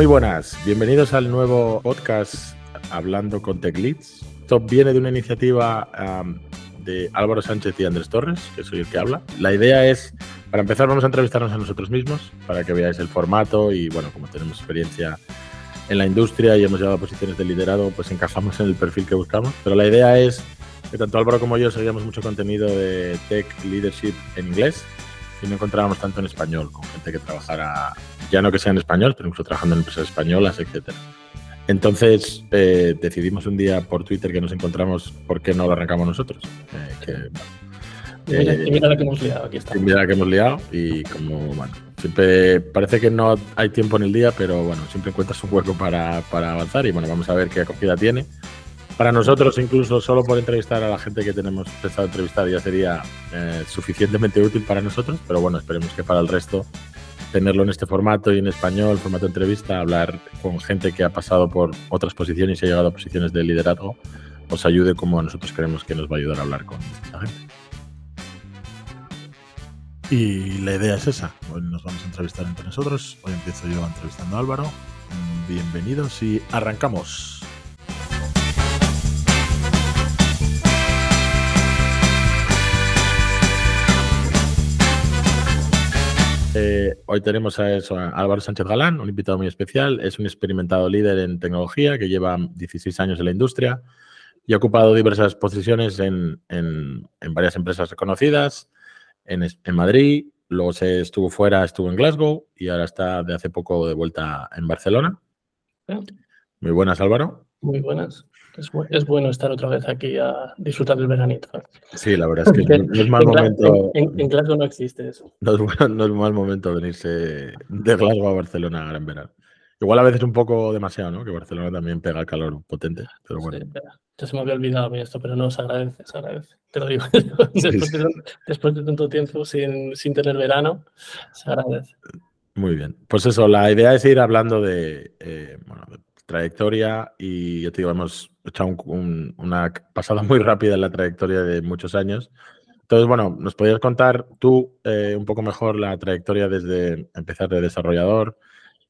Muy buenas, bienvenidos al nuevo podcast Hablando con Tech Leads. Esto viene de una iniciativa de Álvaro Sánchez y Andrés Torres, que soy el que habla. La idea es, para empezar, vamos a entrevistarnos a nosotros mismos, para que veáis el formato y, bueno, como tenemos experiencia en la industria y hemos llegado a posiciones de liderado, pues encajamos en el perfil que buscamos. Pero la idea es que tanto Álvaro como yo seguíamos mucho contenido de tech leadership en inglés y no encontrábamos tanto en español, con gente que trabajara, ya no que sea en español, pero incluso trabajando en empresas españolas, etcétera. Entonces eh, decidimos un día por Twitter que nos encontramos, ¿por qué no lo arrancamos nosotros? Eh, que, mira, eh, mira, la que hemos liado, aquí está. Mira la que hemos liado y como, bueno, siempre parece que no hay tiempo en el día, pero bueno, siempre encuentras un hueco para, para avanzar y bueno, vamos a ver qué acogida tiene. Para nosotros, incluso solo por entrevistar a la gente que tenemos pensado entrevistar, ya sería eh, suficientemente útil para nosotros, pero bueno, esperemos que para el resto tenerlo en este formato y en español, formato entrevista, hablar con gente que ha pasado por otras posiciones y ha llegado a posiciones de liderazgo, os ayude como nosotros creemos que nos va a ayudar a hablar con esta gente. Y la idea es esa. Hoy nos vamos a entrevistar entre nosotros. Hoy empiezo yo entrevistando a Álvaro. Bienvenidos y arrancamos. Hoy tenemos a, eso, Álvaro Sánchez Galán, un invitado muy especial. Es un experimentado líder en tecnología que lleva 16 años en la industria y ha ocupado diversas posiciones en, varias empresas reconocidas, en, Madrid, luego se estuvo fuera, estuvo en Glasgow y ahora está de hace poco de vuelta en Barcelona. Muy buenas, Álvaro. Muy buenas. Es, bueno estar otra vez aquí a disfrutar del veranito. Sí, la verdad es que no, es mal momento. En, Glasgow no existe eso. No es, no es mal momento venirse de Glasgow a Barcelona en verano. Igual a veces un poco demasiado, ¿no? Que Barcelona también pega el calor potente, pero bueno. ya se me había olvidado a mí esto, pero no, se agradece, se agradece. Te lo digo. después, de, tanto tiempo sin, sin tener verano, se agradece. Muy bien. Pues eso, la idea es ir hablando de, eh, bueno, de trayectoria y yo te digo, hemos hecho una pasada muy rápida en la trayectoria de muchos años. Entonces, bueno, ¿nos podrías contar tú eh, un poco mejor la trayectoria desde empezar de desarrollador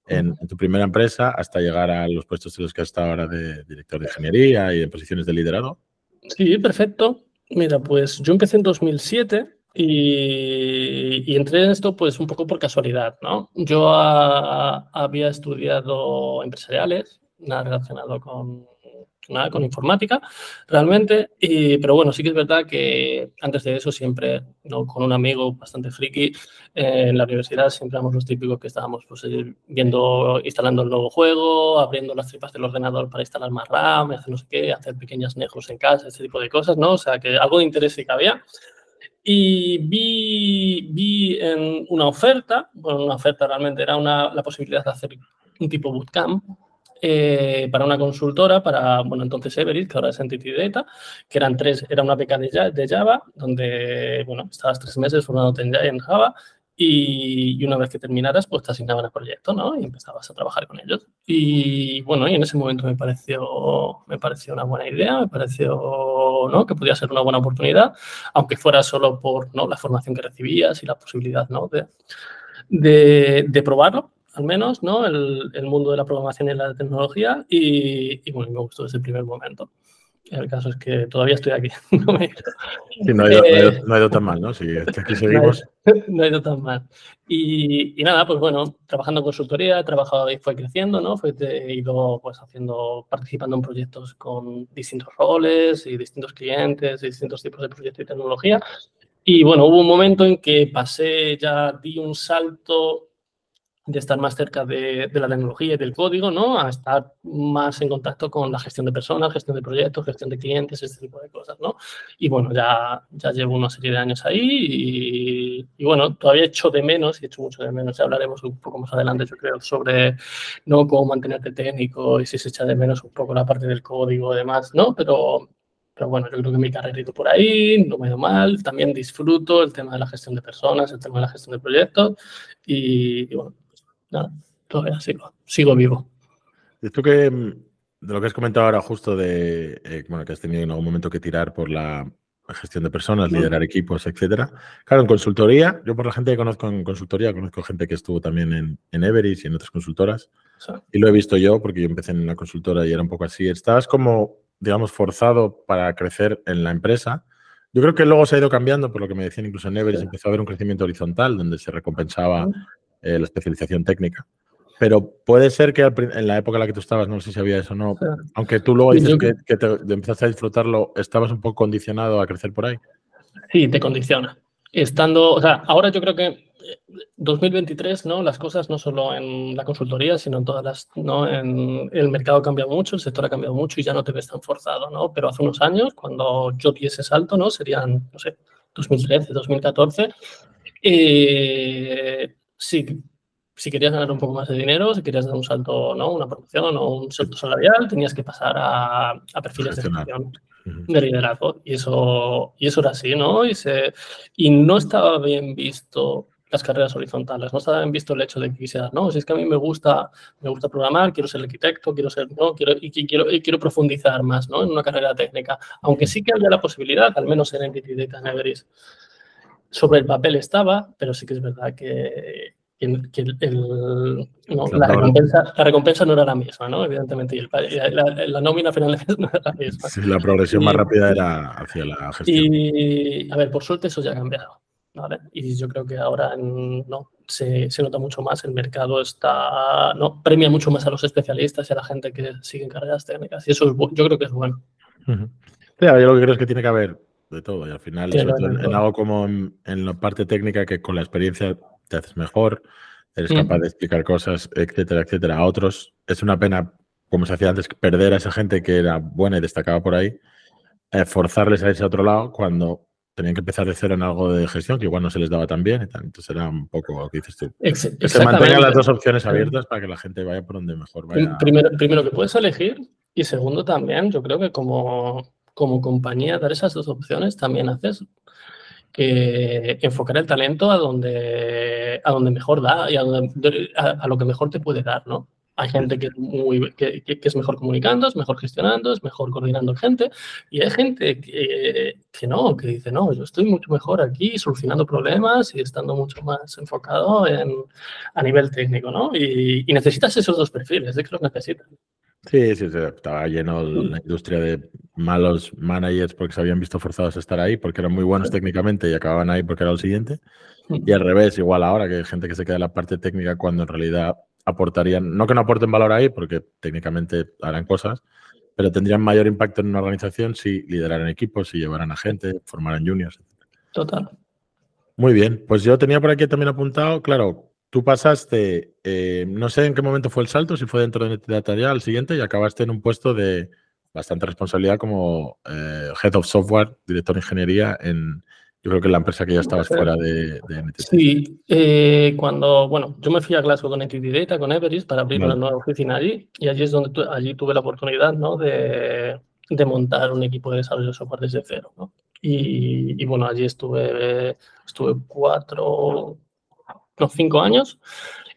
en, tu primera empresa hasta llegar a los puestos en los que has estado ahora de director de ingeniería y en posiciones de liderazgo? Sí, perfecto. Mira, pues yo empecé en 2007 y, y, entré en esto pues un poco por casualidad, ¿no? Yo había estudiado empresariales nada relacionado con nada con informática realmente, y, pero bueno, sí que es verdad que antes de eso siempre, ¿no? con un amigo bastante friki eh, en la universidad, siempre éramos los típicos que estábamos pues, eh, viendo, instalando el nuevo juego, abriendo las tripas del ordenador para instalar más RAM, hacer no sé qué, hacer pequeñas negros en casa, ese tipo de cosas, ¿no? O sea, que algo de interés sí que había. Y vi, vi en una oferta, bueno, una oferta realmente era una, la posibilidad de hacer un tipo bootcamp, eh, para una consultora, para, bueno, entonces Everest, que ahora es Entity Data, que eran tres, era una beca de Java, donde, bueno, estabas tres meses formándote en Java y, una vez que terminaras, pues te asignaban el proyecto, ¿no? Y empezabas a trabajar con ellos. Y bueno, y en ese momento me pareció, me pareció una buena idea, me pareció, ¿no? Que podía ser una buena oportunidad, aunque fuera solo por, ¿no? La formación que recibías y la posibilidad, ¿no? De, de, de probarlo al menos, ¿no? El, el, mundo de la programación y la tecnología y, y, bueno, me gustó desde el primer momento. El caso es que todavía estoy aquí. no, me... sí, no, ha ido, eh, no, ha ido, tan mal, ¿no? Si aquí seguimos. no ha ido tan mal. Y, y, nada, pues bueno, trabajando en consultoría, he trabajado y fue creciendo, ¿no? Fue, he ido pues haciendo, participando en proyectos con distintos roles y distintos clientes y distintos tipos de proyectos y tecnología. Y bueno, hubo un momento en que pasé, ya di un salto de estar más cerca de, de, la tecnología y del código, ¿no? A estar más en contacto con la gestión de personas, gestión de proyectos, gestión de clientes, este tipo de cosas, ¿no? Y bueno, ya, ya llevo una serie de años ahí y, y bueno, todavía echo de menos y echo mucho de menos. Ya hablaremos un poco más adelante, yo creo, sobre no cómo mantenerte técnico y si se echa de menos un poco la parte del código y demás, ¿no? Pero, pero bueno, yo creo que mi carrera ha ido por ahí, no me ha ido mal. También disfruto el tema de la gestión de personas, el tema de la gestión de proyectos y, y bueno, nada, todavía sigo, sigo vivo. Esto que, mm, de lo que has comentado ahora justo de, eh, bueno, que has tenido en algún momento que tirar por la gestión de personas, liderar equipos, etcétera. Claro, en consultoría, yo por la gente que conozco en consultoría, conozco gente que estuvo también en, en Everest y en otras consultoras. Y lo he visto yo porque yo empecé en una consultora y era un poco así. Estabas como, digamos, forzado para crecer en la empresa. Yo creo que luego se ha ido cambiando, por lo que me decían incluso en Everest, empezó a haber un crecimiento horizontal donde se recompensaba eh, la especialización técnica. Pero puede ser que en la época en la que tú estabas, no sé si había eso o no, aunque tú luego dices que, que te, empezaste a disfrutarlo, ¿estabas un poco condicionado a crecer por ahí? Sí, te condiciona. Estando, o sea, ahora yo creo que 2023, ¿no? Las cosas no solo en la consultoría, sino en todas las, ¿no? En el mercado ha cambiado mucho, el sector ha cambiado mucho y ya no te ves tan forzado, ¿no? Pero hace unos años, cuando yo di ese salto, ¿no? Serían, no sé, 2013, 2014. Eh, sí, si querías ganar un poco más de dinero, si querías dar un salto, ¿no? Una promoción o un salto salarial, tenías que pasar a, a perfiles de gestión de liderazgo. Y eso, y eso era así, ¿no? Y, se, y no estaba bien visto las carreras horizontales, no estaba bien visto el hecho de que quisiera, no, si es que a mí me gusta, me gusta programar, quiero ser arquitecto, quiero ser, no, quiero, y quiero, y quiero profundizar más, ¿no? En una carrera técnica. Aunque sí que había la posibilidad, al menos en Entity Data Everest, sobre el papel estaba, pero sí que es verdad que, que, el, la, recompensa, la, recompensa, no era la misma, ¿no? Evidentemente, y la, nómina final no era la misma. Sí, la progresión más rápida era hacia la gestión. Y, a ver, por suerte eso ya ha cambiado, ¿vale? Y yo creo que ahora no, se, se, nota mucho más, el mercado está, no, premia mucho más a los especialistas y a la gente que sigue en carreras técnicas, y eso yo creo que es bueno. yo lo que creo es que tiene que haber de todo, y al final, en, algo como en, en la parte técnica, que con la experiencia te haces mejor, eres capaz de explicar cosas, etcétera, etcétera. A otros es una pena, como se hacía antes, perder a esa gente que era buena y destacaba por ahí, eh, forzarles a irse a otro lado cuando tenían que empezar de cero en algo de gestión que igual no se les daba tan bien. Entonces era un poco lo que dices tú. que se mantengan las dos opciones abiertas para que la gente vaya por donde mejor vaya. Primero, primero que puedes elegir y segundo también, yo creo que como, como compañía dar esas dos opciones también haces que enfocar el talento a donde, a donde mejor da y a, a, lo que mejor te puede dar, ¿no? Hay gente que muy, que, que, es mejor comunicando, es mejor gestionando, es mejor coordinando gente y hay gente que, que, no, que dice, no, yo estoy mucho mejor aquí solucionando problemas y estando mucho más enfocado en, a nivel técnico, ¿no? Y, y necesitas esos dos perfiles, es que los necesitas. Sí, sí, estaba lleno la industria de malos managers porque se habían visto forzados a estar ahí porque eran muy buenos técnicamente y acababan ahí porque era lo siguiente. Y al revés, igual ahora que hay gente que se queda en la parte técnica cuando en realidad aportarían, no que no aporten valor ahí porque técnicamente harán cosas, pero tendrían mayor impacto en una organización si lideraran equipos, si llevaran a gente, formaran juniors. Total. Muy bien, pues yo tenía por aquí también apuntado, claro, tú pasaste, eh, no sé en qué momento fue el salto, si fue dentro de Data al siguiente y acabaste en un puesto de bastante responsabilidad como eh, Head of Software, director de ingeniería en, yo creo que en la empresa que ya estabas fuera de, de NTT. Sí, eh, cuando, bueno, yo me fui a Glasgow con NTT Data, con Everest, para abrir una nueva oficina allí y allí es donde allí tuve la oportunidad, ¿no? De, de, montar un equipo de desarrollo de software desde cero, ¿no? Y, y bueno, allí estuve, estuve cuatro, cinco años.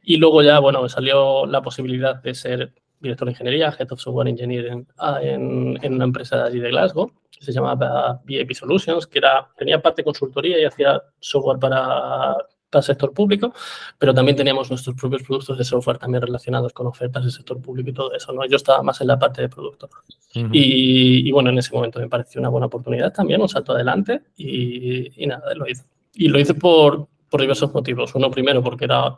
Y luego ya, bueno, me salió la posibilidad de ser director de ingeniería, Head of Software Engineering ah, en, en, una empresa de allí de Glasgow, que se llamaba VIP Solutions, que era, tenía parte consultoría y hacía software para, para el sector público, pero también teníamos nuestros propios productos de software también relacionados con ofertas del sector público y todo eso, ¿no? Yo estaba más en la parte de producto. y, y, bueno, en ese momento me pareció una buena oportunidad también, un salto adelante y, y nada, lo hice. Y lo hice por, por diversos motivos. Uno primero porque era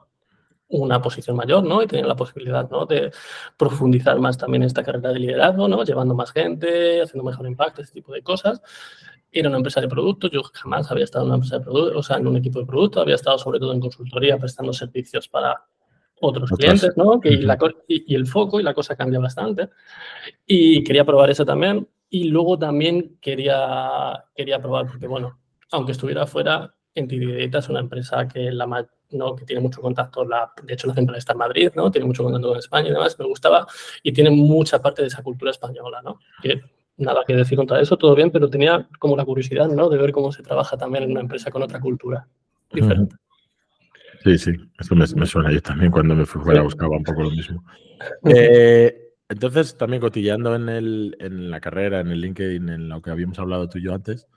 una posición mayor, ¿no? Y tenía la posibilidad, ¿no? De profundizar más también esta carrera de liderazgo, ¿no? Llevando más gente, haciendo mejor impacto, ese tipo de cosas. Era una empresa de productos, yo jamás había estado en una empresa de productos, o sea, en un equipo de productos, había estado sobre todo en consultoría prestando servicios para otros clientes, ¿no? Que la, y, y, el foco y la cosa cambia bastante. Y quería probar eso también. Y luego también quería, quería probar, porque bueno, aunque estuviera afuera, Entity es una empresa que, la, ¿no? que tiene mucho contacto, la, de hecho la central está en Madrid, ¿no? tiene mucho contacto con España y demás, me gustaba y tiene mucha parte de esa cultura española, ¿no? que nada que decir contra eso, todo bien, pero tenía como la curiosidad ¿no? de ver cómo se trabaja también en una empresa con otra cultura diferente. Sí, sí, eso me, suena yo también cuando me fui fuera buscaba un poco lo mismo. Eh, entonces, también cotillando en, el, en la carrera, en el LinkedIn, en lo que habíamos hablado tú y yo antes,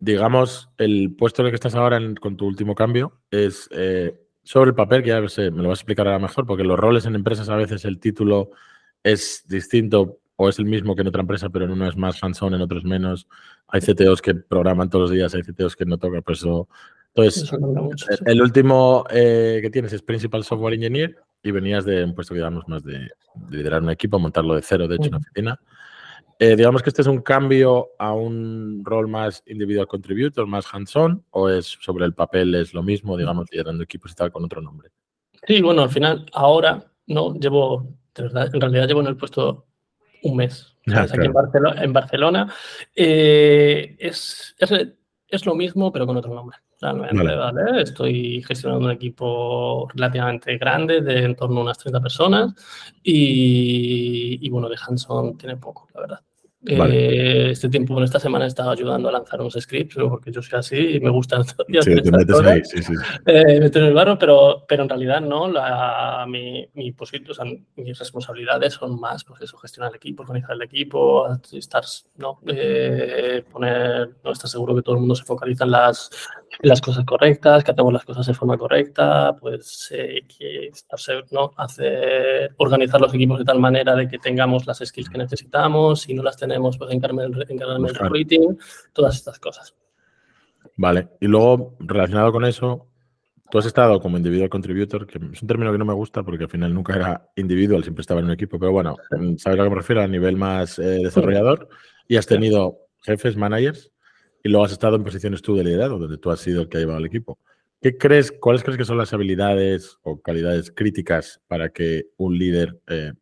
digamos, el puesto en el que estás ahora con tu último cambio es, eh, sobre el papel, que ya me lo vas a explicar ahora mejor, porque los roles en empresas a veces el título es distinto o es el mismo que en otra empresa, pero en uno es más hands-on, en otros menos. Hay CTOs que programan todos los días, hay CTOs que no tocan, por eso. Entonces, el último eh, que tienes es Principal Software Engineer y venías de un puesto, digamos, más de, liderar un equipo, montarlo de cero, de hecho, en una oficina. Eh, digamos que este es un cambio a un rol más individual contributor, más hands-on, o es sobre el papel, es lo mismo, digamos, liderando equipos y tal, con otro nombre. Sí, bueno, al final, ahora, no, llevo, de verdad, en realidad llevo en el puesto un mes. Ah, aquí en Barcelona. Eh, es, es, lo mismo, pero con otro nombre. Estoy gestionando un equipo relativamente grande, de en torno a unas 30 personas, y, y bueno, de Hanson tiene poco, la verdad. Eh, este tiempo, en esta semana, he estado ayudando a lanzar unos scripts, porque yo soy así y me gusta sí, te metes ahí, sí, sí. Eh, meter en el barro, pero, pero en realidad no, la, mi, mi o sea, mis responsabilidades son más, pues eso, gestionar el equipo, organizar el equipo, estar, no, eh, poner, no estar seguro que todo el mundo se focaliza en las, las cosas correctas, que hacemos las cosas de forma correcta, pues que estar, no, hacer, organizar los equipos de tal manera de que tengamos las skills que necesitamos, si no las tenemos pues encargarme del, recruiting, todas estas cosas. Vale, y luego relacionado con eso, tú has estado como individual contributor, que es un término que no me gusta porque al final nunca era individual, siempre estaba en un equipo, pero bueno, sabes a lo que me refiero a nivel más eh, desarrollador y has tenido jefes, managers y luego has estado en posiciones tú de liderazgo, donde tú has sido el que ha llevado el equipo. ¿Qué crees, cuáles crees que son las habilidades o calidades críticas para que un líder eh,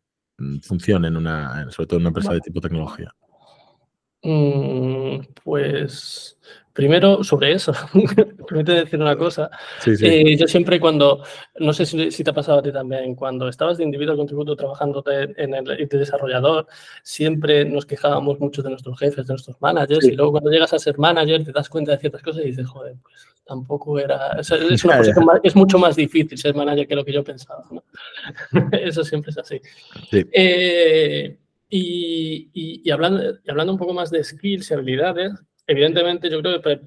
funcione en una, sobre todo en una empresa de tipo tecnología? Mm, pues primero sobre eso, permite decir una cosa. Eh, yo siempre cuando, no sé si, te ha pasado a ti también, cuando estabas de individuo contributo trabajando en el de desarrollador, siempre nos quejábamos mucho de nuestros jefes, de nuestros managers, y luego cuando llegas a ser manager te das cuenta de ciertas cosas y dices, joder, pues tampoco era, es, es mucho más difícil ser manager que lo que yo pensaba. eso siempre es así. Eh, y, hablando, hablando un poco más de skills y habilidades, evidentemente yo creo que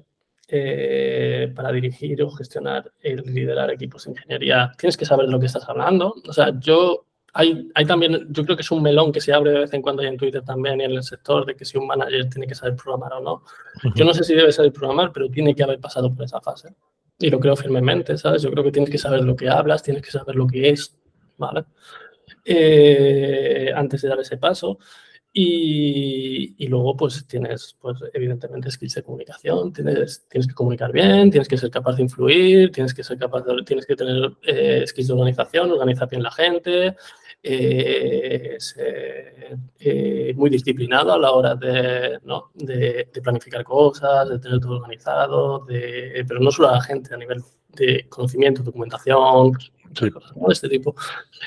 eh, para, dirigir o gestionar y liderar equipos de ingeniería tienes que saber de lo que estás hablando. O sea, yo hay, hay, también, yo creo que es un melón que se abre de vez en cuando en Twitter también y en el sector de que si un manager tiene que saber programar o no. Yo no sé si debe saber programar, pero tiene que haber pasado por esa fase. Y lo creo firmemente, ¿sabes? Yo creo que tienes que saber lo que hablas, tienes que saber lo que es, ¿vale? Eh, antes de dar ese paso. Y, luego, pues tienes, pues evidentemente, skills de comunicación. Tienes, tienes que comunicar bien, tienes que ser capaz de influir, tienes que ser capaz de, tienes que tener eh, skills de organización, organizar bien la gente, eh, ser muy disciplinado a la hora de, ¿no? de, de, planificar cosas, de tener todo organizado, de, pero no solo a la gente, a nivel de conocimiento, documentación, cosas de este tipo,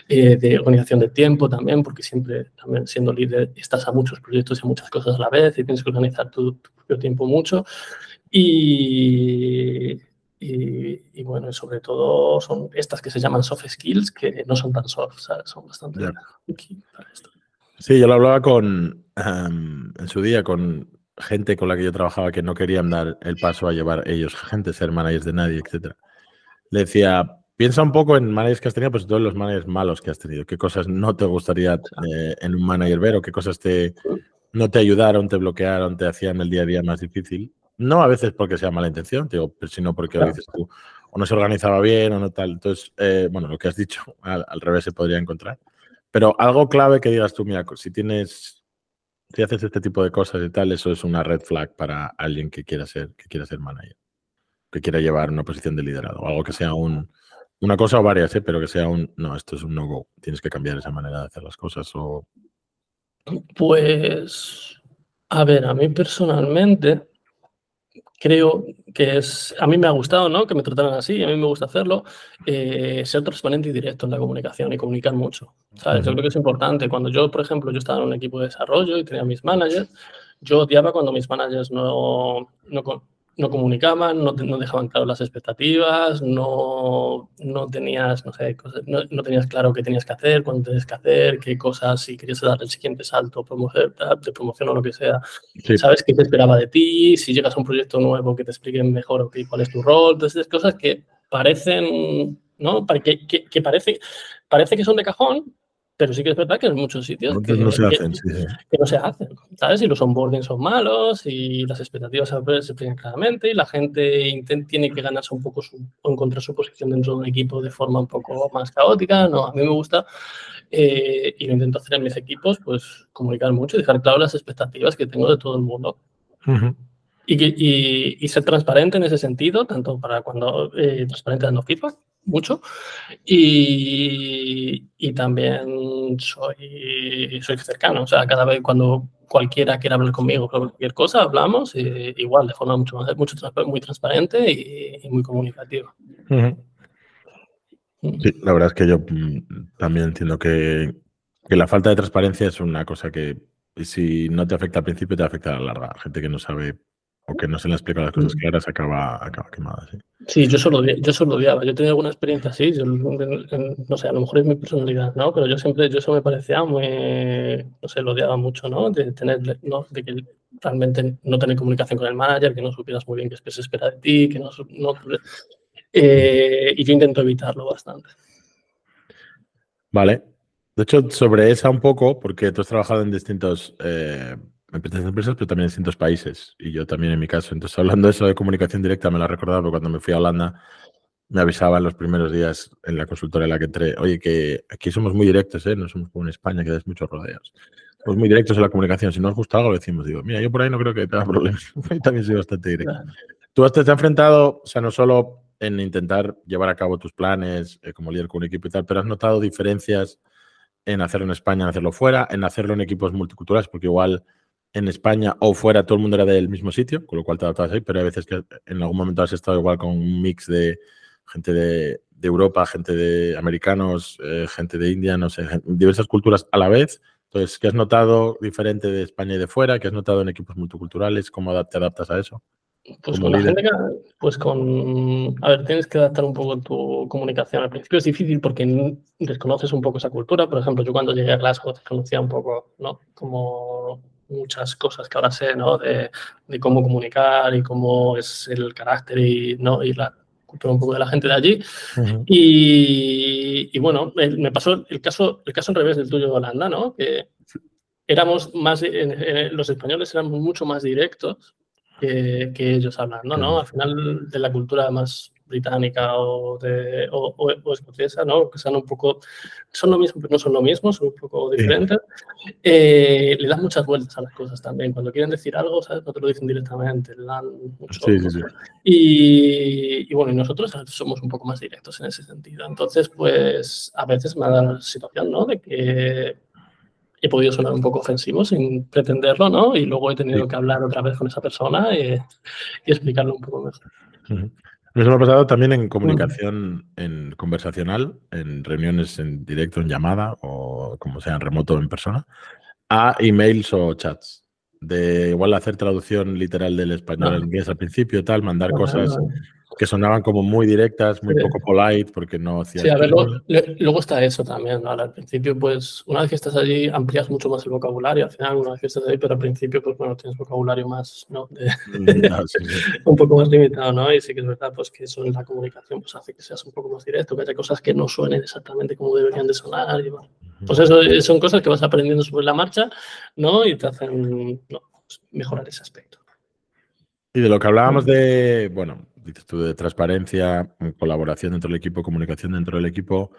eh, de organización de tiempo también, porque siempre, también siendo líder, estás a muchos proyectos y a muchas cosas a la vez y tienes que organizar tu, propio tiempo mucho. Y, y, bueno, sobre todo son estas que se llaman soft skills, que no son tan soft, son bastante para esto. Sí, yo lo hablaba con, en su día con gente con la que yo trabajaba que no querían dar el paso a llevar ellos gente, ser managers de nadie, etcétera. Le decía, Piensa un poco en managers que has tenido, pues todos los managers malos que has tenido. ¿Qué cosas no te gustaría eh, en un manager ver o qué cosas te, no te ayudaron, te bloquearon, te hacían el día a día más difícil? No a veces porque sea mala intención, digo, sino porque dices tú, o no se organizaba bien o no tal. Entonces, eh, bueno, lo que has dicho al, revés se podría encontrar. Pero algo clave que digas tú, mira, si tienes, si haces este tipo de cosas y tal, eso es una red flag para alguien que quiera ser, que quiera ser manager, que quiera llevar una posición de liderazgo, algo que sea un, una cosa o varias, ¿eh? pero que sea un, no, esto es un no-go, tienes que cambiar esa manera de hacer las cosas o... Pues, a ver, a mí personalmente creo que es, a mí me ha gustado, ¿no? Que me trataran así, a mí me gusta hacerlo, eh, ser transparente y directo en la comunicación y comunicar mucho, ¿sabes? Yo creo que es importante. Cuando yo, por ejemplo, yo estaba en un equipo de desarrollo y tenía mis managers, yo odiaba cuando mis managers no, no, no comunicaban, no, no, dejaban claro las expectativas, no, no tenías, no sé, no, no, tenías claro qué tenías que hacer, cuándo tenías que hacer, qué cosas, si querías dar el siguiente salto de promoción o lo que sea. Sabes qué te esperaba de ti, si llegas a un proyecto nuevo que te expliquen mejor okay, cuál es tu rol, entonces cosas que parecen ¿no? Que, que, que parece, parece que son de cajón, pero sí que es verdad que en muchos sitios que, no se hacen, que, no se hacen, ¿sabes? Y los onboarding son malos y las expectativas se explican claramente y la gente tiene que ganarse un poco su, o encontrar su posición dentro de un equipo de forma un poco más caótica. No, a mí me gusta eh, y lo intento hacer en mis equipos, pues comunicar mucho y dejar claro las expectativas que tengo de todo el mundo. y, que, y, ser transparente en ese sentido, tanto para cuando eh, transparente dando feedback, mucho. Y, y, también soy, soy cercano. O sea, cada vez cuando cualquiera quiera hablar conmigo sobre cualquier cosa, hablamos igual, de forma mucho más, mucho, muy transparente y, muy comunicativa. Sí, la verdad es que yo mm, también entiendo que, que, la falta de transparencia es una cosa que si no te afecta al principio, te afecta a la larga. Gente que no sabe o que no se le explica las cosas mm. claras acaba, acaba quemada. ¿sí? sí, yo solo, yo solo odiaba. Yo tenía alguna experiencia así. no sé, a lo mejor es mi personalidad, ¿no? Pero yo siempre, yo eso me parecía muy, no sé, lo odiaba mucho, ¿no? De tener, ¿no? De que realmente no tener comunicación con el manager, que no supieras muy bien qué se espera de ti, que no... no eh, y yo intento evitarlo bastante. Vale. De hecho, sobre esa un poco, porque tú has trabajado en distintos... Eh, empresas, empresas, pero también en distintos países. Y yo también en mi caso. Entonces, hablando de eso de comunicación directa, me lo he recordado porque cuando me fui a Holanda me avisaba en los primeros días en la consultora en la que entré, oye, que aquí somos muy directos, ¿eh? no somos como en España, que das muchos rodeos. Somos muy directos en la comunicación. Si no os gusta algo, lo decimos. Digo, mira, yo por ahí no creo que tenga problemas. también soy bastante directo. Tú has, te has enfrentado, o sea, no solo en intentar llevar a cabo tus planes eh, como líder con un equipo y tal, pero has notado diferencias en hacerlo en España, en hacerlo fuera, en hacerlo en equipos multiculturales, porque igual en España o fuera todo el mundo era del mismo sitio, con lo cual te adaptabas ahí, pero hay veces que en algún momento has estado igual con un mix de gente de, Europa, gente de americanos, eh, gente de India, no sé, diversas culturas a la vez. Entonces, ¿qué has notado diferente de España y de fuera? ¿Qué has notado en equipos multiculturales? ¿Cómo te adaptas a eso? Pues con la gente pues con, a ver, tienes que adaptar un poco tu comunicación. Al principio es difícil porque desconoces un poco esa cultura. Por ejemplo, yo cuando llegué a Glasgow conocía un poco, ¿no? Como muchas cosas que ahora sé, ¿no? De, de, cómo comunicar y cómo es el carácter y, ¿no? y la cultura un poco de la gente de allí. y, y, bueno, me pasó el caso, el caso al revés del tuyo de Holanda, ¿no? Que éramos más, los españoles eran mucho más directos que, que ellos hablando, ¿no? Al final de la cultura más británica o, de, o, escocesa, ¿no? que son un poco, son lo mismo, pero no son lo mismo, son un poco diferentes, eh, le dan muchas vueltas a las cosas también. Cuando quieren decir algo, ¿sabes? no te lo dicen directamente, le dan mucho. Sí, sí, y, y, bueno, y nosotros somos un poco más directos en ese sentido. Entonces, pues a veces me da la situación ¿no? de que he podido sonar un poco ofensivo sin pretenderlo, ¿no? Y luego he tenido que hablar otra vez con esa persona y, y explicarlo un poco mejor. Nos hemos pasado también en comunicación en conversacional, en reuniones en directo, en llamada o como sea, en remoto o en persona, a emails o chats. De igual hacer traducción literal del español al inglés al principio, tal, mandar cosas que sonaban como muy directas, muy poco polite, porque no hacía. Sí, a ver, luego, está eso también. ¿no? Al principio, pues, una vez que estás allí, amplias mucho más el vocabulario. Al final, una vez que estás allí, pero al principio, pues, bueno, tienes vocabulario más, ¿no? Mm, ah, un poco más limitado, ¿no? Y sí que es verdad, pues, que eso en la comunicación, pues, hace que seas un poco más directo, que haya cosas que no suenen exactamente como deberían de sonar. Y, Pues eso son cosas que vas aprendiendo sobre la marcha, ¿no? Y te hacen pues, mejorar ese aspecto. Y de lo que hablábamos de, bueno, dices tú, de transparencia, colaboración dentro del equipo, comunicación dentro del equipo,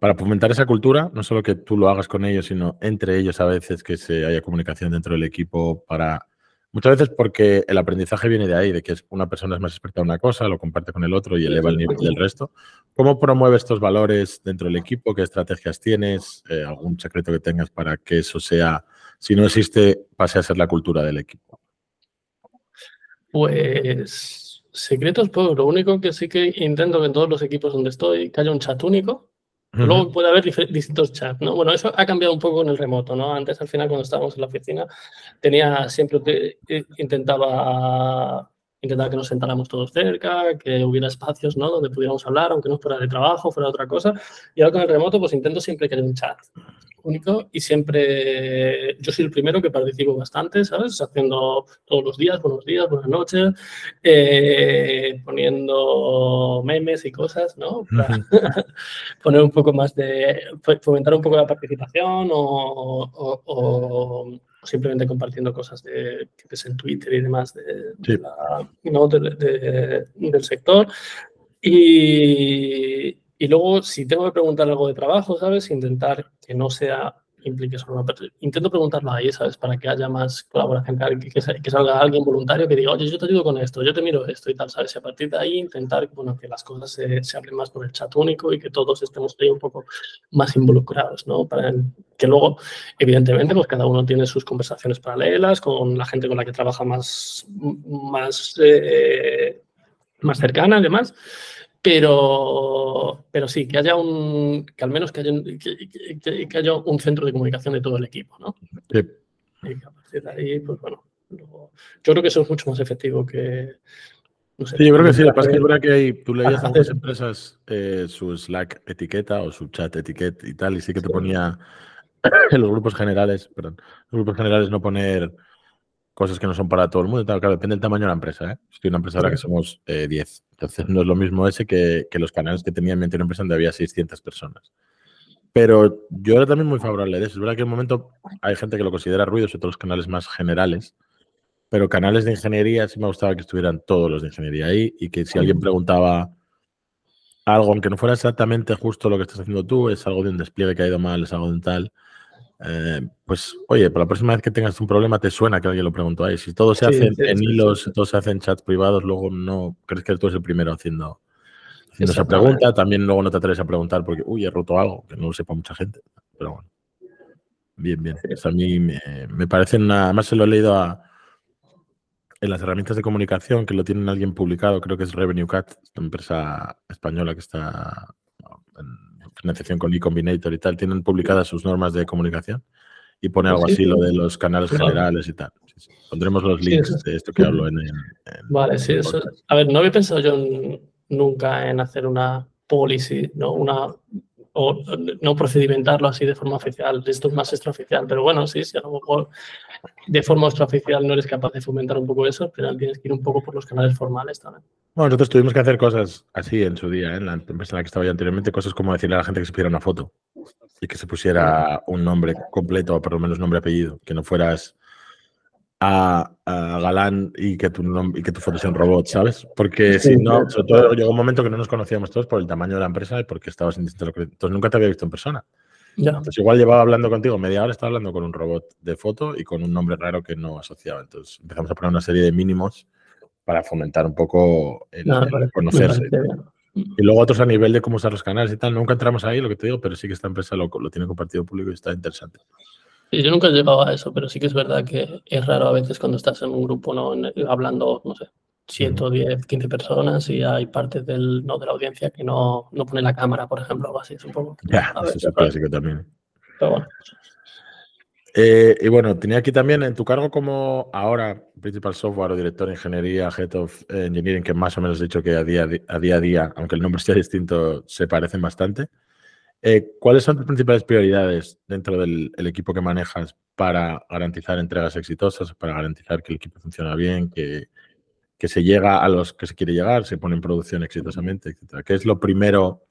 para fomentar esa cultura, no solo que tú lo hagas con ellos, sino entre ellos a veces que se haya comunicación dentro del equipo para... Muchas veces porque el aprendizaje viene de ahí, de que una persona es más experta en una cosa, lo comparte con el otro y eleva el nivel del resto. ¿Cómo promueves estos valores dentro del equipo? ¿Qué estrategias tienes? Eh, ¿Algún secreto que tengas para que eso sea, si no existe, pase a ser la cultura del equipo? Pues secretos, pues lo único que sí que intento que en todos los equipos donde estoy que haya un chat único. Luego puede haber distintos chats, ¿no? Bueno, eso ha cambiado un poco en el remoto, ¿no? Antes, al final, cuando estábamos en la oficina, tenía siempre, intentaba intentar que nos sentáramos todos cerca, que hubiera espacios ¿no? donde pudiéramos hablar, aunque no fuera de trabajo, fuera de otra cosa. Y ahora con el remoto, pues intento siempre que haya un chat único y siempre yo soy el primero que participo bastante, ¿sabes? Haciendo todos los días, buenos días, buenas noches, eh, poniendo memes y cosas, ¿no? Para poner un poco más de, fomentar un poco la participación o, simplemente compartiendo cosas de, que ves en Twitter y demás de, ¿no? del sector. Y, y luego, si tengo que preguntar algo de trabajo, ¿sabes? Intentar que no sea implique solo una. Intento preguntarlo ahí, ¿sabes? Para que haya más colaboración, que, salga alguien voluntario que diga, oye, yo te ayudo con esto, yo te miro esto y tal, ¿sabes? Y a partir de ahí intentar que las cosas se, se abren más por el chat único y que todos estemos ahí un poco más involucrados, ¿no? Para que luego, evidentemente, pues cada uno tiene sus conversaciones paralelas con la gente con la que trabaja más, más, eh, más cercana, además. Pero, pero sí, que haya un, que al menos que haya, que, haya un centro de comunicación de todo el equipo, ¿no? Sí. Y ahí, pues bueno, yo creo que eso es mucho más efectivo que, no sé, sí, yo creo que sí. Que pasa es que que hay, tú leías a algunas empresas eh, su Slack etiqueta o su chat etiqueta y tal, y sí que te ponía en los grupos generales, perdón, los grupos generales no poner cosas que no son para todo el mundo. Claro, depende del tamaño de la empresa. ¿eh? Estoy una empresa ahora que somos 10. Eh, Entonces no es lo mismo ese que, los canales que tenía en mi empresa donde había 600 personas. Pero yo era también muy favorable de eso. Es verdad que en un momento hay gente que lo considera ruido, sobre todo los canales más generales. Pero canales de ingeniería sí me gustaba que estuvieran todos los de ingeniería ahí y que si alguien preguntaba algo, aunque no fuera exactamente justo lo que estás haciendo tú, es algo de un despliegue que ha ido mal, es algo de un tal, eh, pues oye, para la próxima vez que tengas un problema te suena que alguien lo preguntó ahí. Si todo se hace en hilos, todo se hace en chats privados, luego no crees que tú eres el primero haciendo, haciendo esa pregunta. También luego no te atreves a preguntar porque, uy, he roto algo, que no lo sepa mucha gente. Pero bueno, bien, bien. a mí me, me parece una, además se lo he leído a, en las herramientas de comunicación que lo tienen alguien publicado, creo que es Revenue Cat, esta empresa española que está en financiación con eCombinator y tal, tienen publicadas sus normas de comunicación y pone algo así, lo de los canales generales y tal. Pondremos los links de esto que hablo en el. vale, sí, eso. A ver, no había pensado yo nunca en hacer una policy, ¿no? Una, o no procedimentarlo así de forma oficial. Esto es más extraoficial, pero bueno, sí, sí, a lo mejor de forma extraoficial no eres capaz de fomentar un poco eso, pero tienes que ir un poco por los canales formales también. Bueno, nosotros tuvimos que hacer cosas así en su día, ¿eh? en la empresa en la que estaba yo anteriormente, cosas como decirle a la gente que se pusiera una foto y que se pusiera un nombre completo, o por lo menos nombre apellido, que no fueras a, Galán y que, tu y que foto sea un robot, ¿sabes? Porque si no, sobre todo llegó un momento que no nos conocíamos todos por el tamaño de la empresa y porque estabas en distintos Entonces nunca te había visto en persona. Entonces igual llevaba hablando contigo media hora, estaba hablando con un robot de foto y con un nombre raro que no asociaba. Entonces empezamos a poner una serie de mínimos para fomentar un poco el, ah, conocerse. Y luego otros a nivel de cómo usar los canales y tal. Nunca entramos ahí, lo que te digo, pero sí que esta empresa lo, lo tiene compartido público y está interesante. Sí, yo nunca he llegado a eso, pero sí que es verdad que es raro a veces cuando estás en un grupo, ¿no? hablando, no sé, 7, 10, 15 personas y hay partes del, ¿no? de la audiencia que no, no pone la cámara, por ejemplo, o así. Es un poco. Ya, eso es clásico también. Pero bueno. Eh, y bueno, tenía aquí también en tu cargo como ahora Principal Software o Director de Ingeniería, Head of Engineering, que más o menos he dicho que a día a día, a día aunque el nombre sea distinto, se parecen bastante. Eh, ¿Cuáles son tus principales prioridades dentro del equipo que manejas para garantizar entregas exitosas, para garantizar que el equipo funciona bien, que, que se llega a los que se quiere llegar, se pone en producción exitosamente, etcétera? ¿Qué es lo primero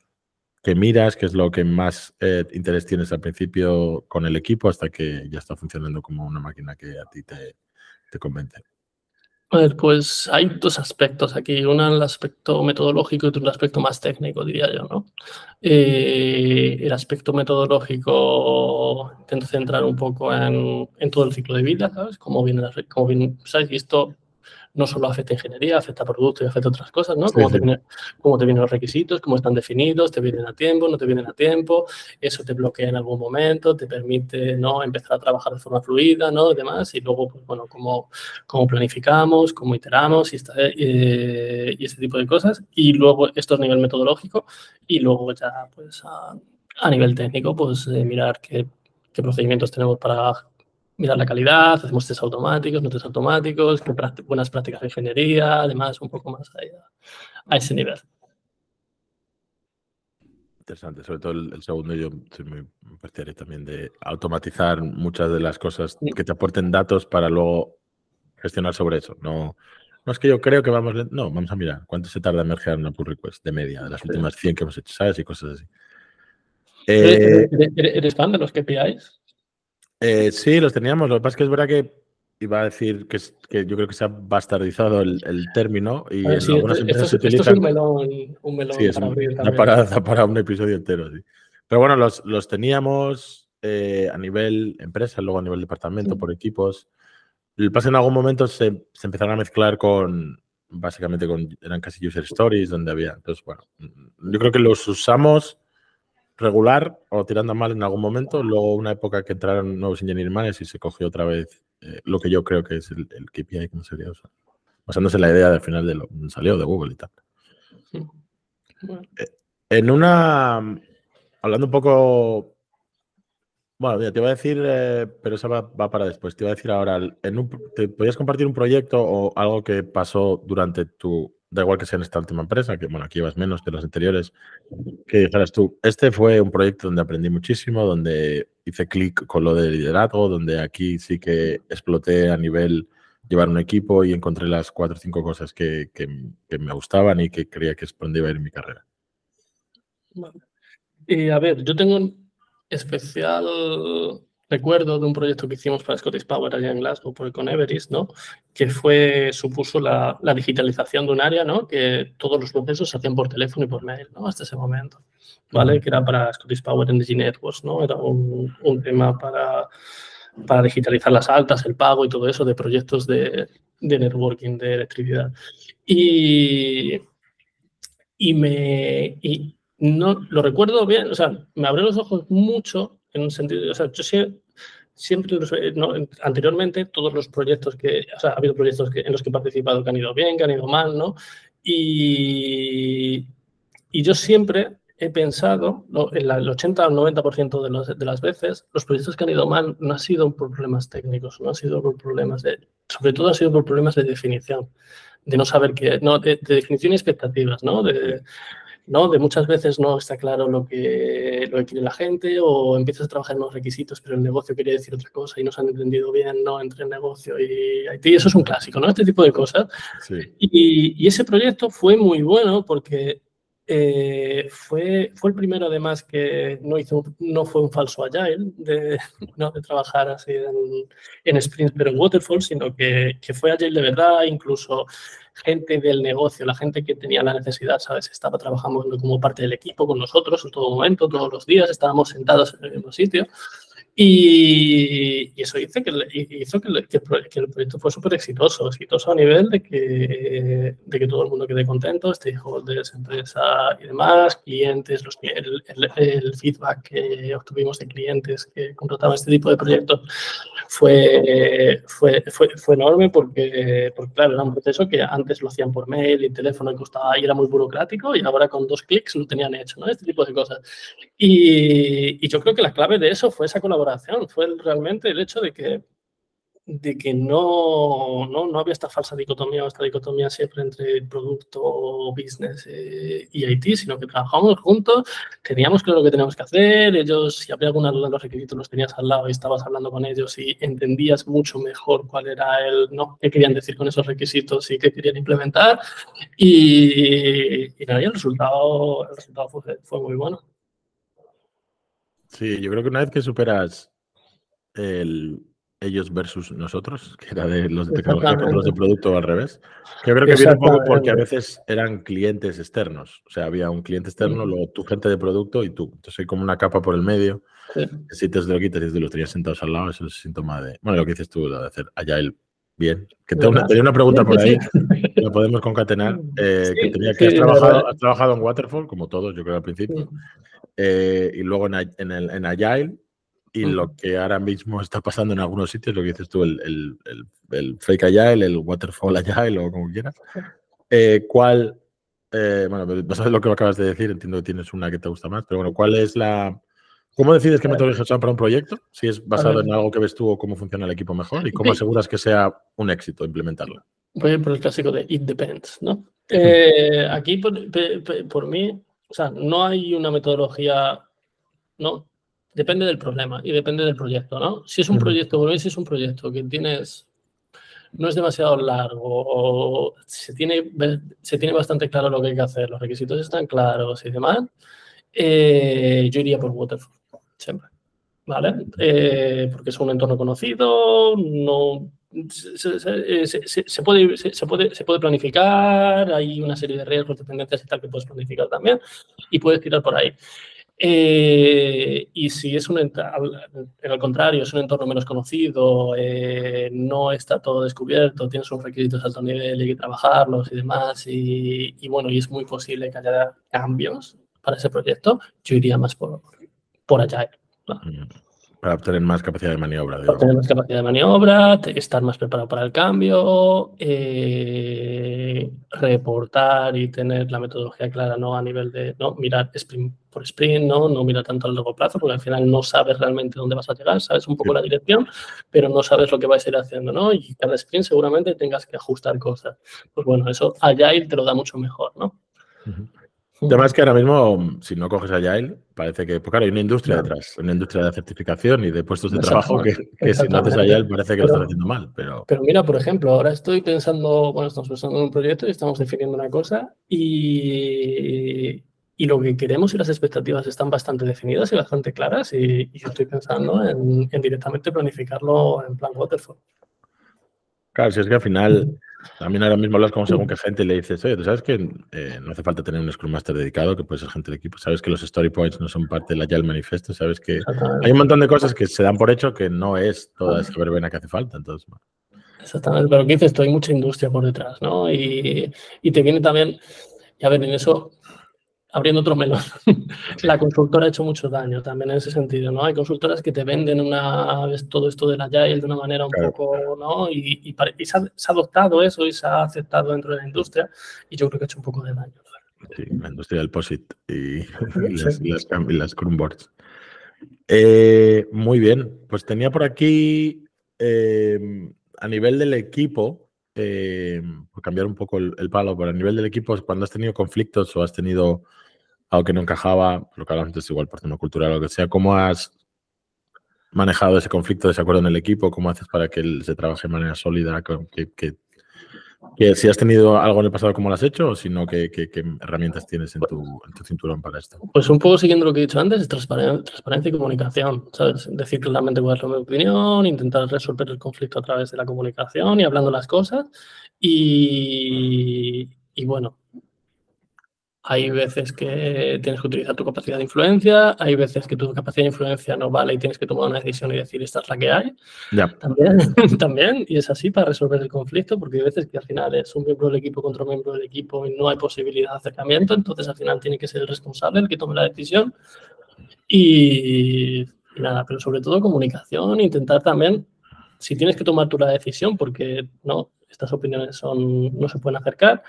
que miras, qué es lo que más eh, interés tienes al principio con el equipo hasta que ya está funcionando como una máquina que a ti te, te convence? Pues hay dos aspectos aquí. Uno el aspecto metodológico y otro el aspecto más técnico, diría yo, ¿no? Eh, el aspecto metodológico intento centrar un poco en, todo el ciclo de vida, ¿sabes? Cómo viene, cómo viene, ¿sabes? Y no solo afecta a ingeniería, afecta a producto y afecta a otras cosas, ¿no? cómo, Te vienen, los requisitos, cómo están definidos, te vienen a tiempo, no te vienen a tiempo, eso te bloquea en algún momento, te permite, ¿no? Empezar a trabajar de forma fluida, ¿no? Y demás, y luego, pues, bueno, cómo, cómo planificamos, cómo iteramos y, eh, y este tipo de cosas. Y luego, esto es a nivel metodológico, y luego ya, pues, a, nivel técnico, pues, eh, mirar qué, qué procedimientos tenemos para mirar la calidad, hacemos test automáticos, no test automáticos, buenas prácticas de ingeniería, además un poco más a ese nivel. Interesante, sobre todo el, segundo, yo soy muy partidario también de automatizar muchas de las cosas que te aporten datos para luego gestionar sobre eso. No, no es que yo creo que vamos, no, vamos a mirar cuánto se tarda en mergear una pull request de media, de las últimas 100 que hemos hecho, ¿sabes? Y cosas así. Eh, ¿Eres fan de los KPIs? Eh, sí, los teníamos. Lo que pasa es que es verdad que iba a decir que, que yo creo que se ha bastardizado el, término y en algunas empresas se utiliza. Esto es un melón, un melón sí, es para abrir una parada para un episodio entero. Sí. Pero bueno, los, los teníamos eh, a nivel empresa, luego a nivel departamento, por equipos. El pase en algún momento se, se, empezaron a mezclar con, básicamente, con, eran casi user stories, donde había. Entonces, bueno, yo creo que los usamos regular o tirando mal en algún momento. Luego, una época que entraron nuevos managers y se cogió otra vez eh, lo que yo creo que es el, el KPI como sería usar. Basándose en la idea del final de lo salió de Google y tal. Eh, en una. Hablando un poco. Bueno, te iba a decir, eh, pero eso va, para después. Te iba a decir ahora, en un, ¿te podías compartir un proyecto o algo que pasó durante tu da igual que sea en esta última empresa, que bueno, aquí vas menos que las anteriores, que dijeras tú, este fue un proyecto donde aprendí muchísimo, donde hice clic con lo de liderazgo, donde aquí sí que exploté a nivel llevar un equipo y encontré las cuatro o cinco cosas que, me gustaban y que creía que es donde ir mi carrera. Y a ver, yo tengo un especial recuerdo de un proyecto que hicimos para Scottish Power allá en Glasgow por, con Everest, ¿no? que fue, supuso la, la, digitalización de un área, ¿no? que todos los procesos se hacían por teléfono y por mail ¿no? hasta ese momento, ¿vale? que era para Scottish Power Energy Networks, ¿no? era un, un tema para, para digitalizar las altas, el pago y todo eso de proyectos de, de networking de electricidad. Y, y me... Y, no lo recuerdo bien, o sea, me abrió los ojos mucho en un sentido, o sea, yo siempre, anteriormente, todos los proyectos que, o sea, ha habido proyectos que, en los que he participado que han ido bien, que han ido mal, ¿no? Y, y yo siempre he pensado, en el 80 o 90% de, los, de las veces, los proyectos que han ido mal no han sido por problemas técnicos, no han sido por problemas de, sobre todo han sido por problemas de definición, de no saber qué, no, de, de definición y expectativas, ¿no? De, ¿no? De muchas veces no está claro lo que, lo que quiere la gente o empiezas a trabajar en los requisitos, pero el negocio quiere decir otra cosa y no se han entendido bien, ¿no? Entre el negocio y IT. Eso es un clásico, ¿no? Este tipo de cosas. Y, y, ese proyecto fue muy bueno porque eh, fue, fue el primero además que no, hizo, no fue un falso agile de, ¿no? de trabajar así en, en sprint pero en waterfall, sino que, que fue agile de verdad, incluso gente del negocio, la gente que tenía la necesidad, ¿sabes? Estaba trabajando como parte del equipo con nosotros en todo momento, todos los días, estábamos sentados en el mismo sitio. Y, eso hizo que, hizo que, que, el proyecto fue súper exitoso, exitoso a nivel de que, de que todo el mundo quede contento, stakeholders, empresa y demás, clientes, los, el, el, feedback que obtuvimos de clientes que contrataban este tipo de proyectos fue, fue, fue, fue enorme porque, porque, claro, era un proceso que antes lo hacían por mail y teléfono y costaba y era muy burocrático y ahora con dos clics lo tenían hecho, ¿no? Este tipo de cosas. Y, y yo creo que la clave de eso fue esa colaboración fue realmente el hecho de que, de que no, no, no había esta falsa dicotomía o esta dicotomía siempre entre producto, business eh, y IT, sino que trabajamos juntos, teníamos claro lo que teníamos que hacer, ellos, si había alguna duda de los requisitos, los tenías al lado y estabas hablando con ellos y entendías mucho mejor cuál era el, no, qué querían decir con esos requisitos y qué querían implementar. Y, y, el resultado, el resultado fue, fue muy bueno. Sí, yo creo que una vez que superas el ellos versus nosotros, que era de los de los de producto al revés, yo creo que viene un poco porque a veces eran clientes externos. O sea, había un cliente externo, luego tu gente de producto y tú. Entonces hay como una capa por el medio. Si te lo quitas y los tenías sentados al lado, eso es síntoma de. Bueno, lo que dices tú, de hacer el bien. Que tengo una, tenía una pregunta por ahí, lo podemos concatenar. Eh, que tenía que has trabajado, has trabajado en Waterfall, como todos, yo creo al principio. Eh, y luego en, en, el, en Agile, y lo que ahora mismo está pasando en algunos sitios, lo que dices tú, el, el, el, fake agile, el waterfall agile o como quieras. Eh, ¿Cuál, bueno, basado en lo que acabas de decir, entiendo que tienes una que te gusta más, pero bueno, ¿cuál es la, ¿Cómo decides qué metodología usar para un proyecto? Si es basado en algo que ves tú o cómo funciona el equipo mejor y cómo aseguras que sea un éxito implementarlo. Voy por el clásico de it depends, ¿no? Eh, aquí, por, mí, o sea, no hay una metodología, no, depende del problema y depende del proyecto, ¿no? Si es un proyecto, por mí, si es un proyecto que tienes, no es demasiado largo o se tiene, se tiene bastante claro lo que hay que hacer, los requisitos están claros y demás, eh, yo iría por Waterfall, siempre. ¿Vale? Eh, porque es un entorno conocido, no se, puede, se, puede, se puede planificar, hay una serie de riesgos, dependencias y tal que puedes planificar también y puedes tirar por ahí. Eh, y si es un, al contrario, es un entorno menos conocido, eh, no está todo descubierto, tienes unos requisitos de alto nivel y hay que trabajarlos y demás, y, y, bueno, y es muy posible que haya cambios para ese proyecto, yo iría más por, por Agile. Mm. Para obtener más capacidad de maniobra. Para obtener más capacidad de maniobra, estar más preparado para el cambio, eh, reportar y tener la metodología clara, ¿no? A nivel de no mirar sprint por sprint, ¿no? No mirar tanto a largo plazo, porque al final no sabes realmente dónde vas a llegar, sabes un poco la dirección, pero no sabes lo que vais a ir haciendo, ¿no? Y cada sprint seguramente tengas que ajustar cosas. Pues bueno, eso Agile te lo da mucho mejor, ¿no? Tema es que ahora mismo, si no coges Agile, parece que, pues claro, hay una industria detrás, una industria de certificación y de puestos de trabajo que, si no haces Agile parece que lo estás haciendo mal. Pero... pero mira, por ejemplo, ahora estoy pensando, bueno, estamos pensando en un proyecto y estamos definiendo una cosa y, y lo que queremos y las expectativas están bastante definidas y bastante claras y, yo estoy pensando en, en, directamente planificarlo en plan waterfall. Claro, si es que al final también ahora mismo hablas con según qué gente y le dices, oye, tú sabes que eh, no hace falta tener un Scrum Master dedicado, que puede ser gente de equipo. Sabes que los Story Points no son parte del Agile Manifesto. Sabes que hay un montón de cosas que se dan por hecho que no es toda esa verbena que hace falta. Entonces, Exactamente, pero que dices tú, hay mucha industria por detrás, ¿no? Y, y te viene también, y a ver, en eso abriendo otro melón, la consultora ha hecho mucho daño también en ese sentido, ¿no? Hay consultoras que te venden una, todo esto de la Agile de una manera un poco, ¿no? Y, y, se, ha, adoptado eso y se ha aceptado dentro de la industria y yo creo que ha hecho un poco de daño. Sí, la industria del POSIT y, las, las, Chromeboards. Eh, muy bien, pues tenía por aquí, eh, a nivel del equipo, eh, por cambiar un poco el, palo, pero a nivel del equipo, cuando has tenido conflictos o has tenido algo que no encajaba, lo que hablamos antes, igual por tema cultural o lo que sea, ¿cómo has manejado ese conflicto, de desacuerdo en el equipo? ¿Cómo haces para que se trabaje de manera sólida? Que, si has tenido algo en el pasado, ¿cómo lo has hecho? O si no, ¿qué, herramientas tienes en tu, en tu, cinturón para esto? Pues un poco siguiendo lo que he dicho antes, transparencia y comunicación. ¿sabes? Decir claramente cuál es mi opinión, intentar resolver el conflicto a través de la comunicación y hablando las cosas. Y, y bueno, hay veces que tienes que utilizar tu capacidad de influencia, hay veces que tu capacidad de influencia no vale y tienes que tomar una decisión y decir esta es la que hay. También, también, y es así para resolver el conflicto, porque hay veces que al final es un miembro del equipo contra un miembro del equipo y no hay posibilidad de acercamiento, entonces al final tiene que ser el responsable el que tome la decisión. Y, y nada, pero sobre todo comunicación, intentar también, si tienes que tomar tú la decisión, porque no, estas opiniones son, no se pueden acercar,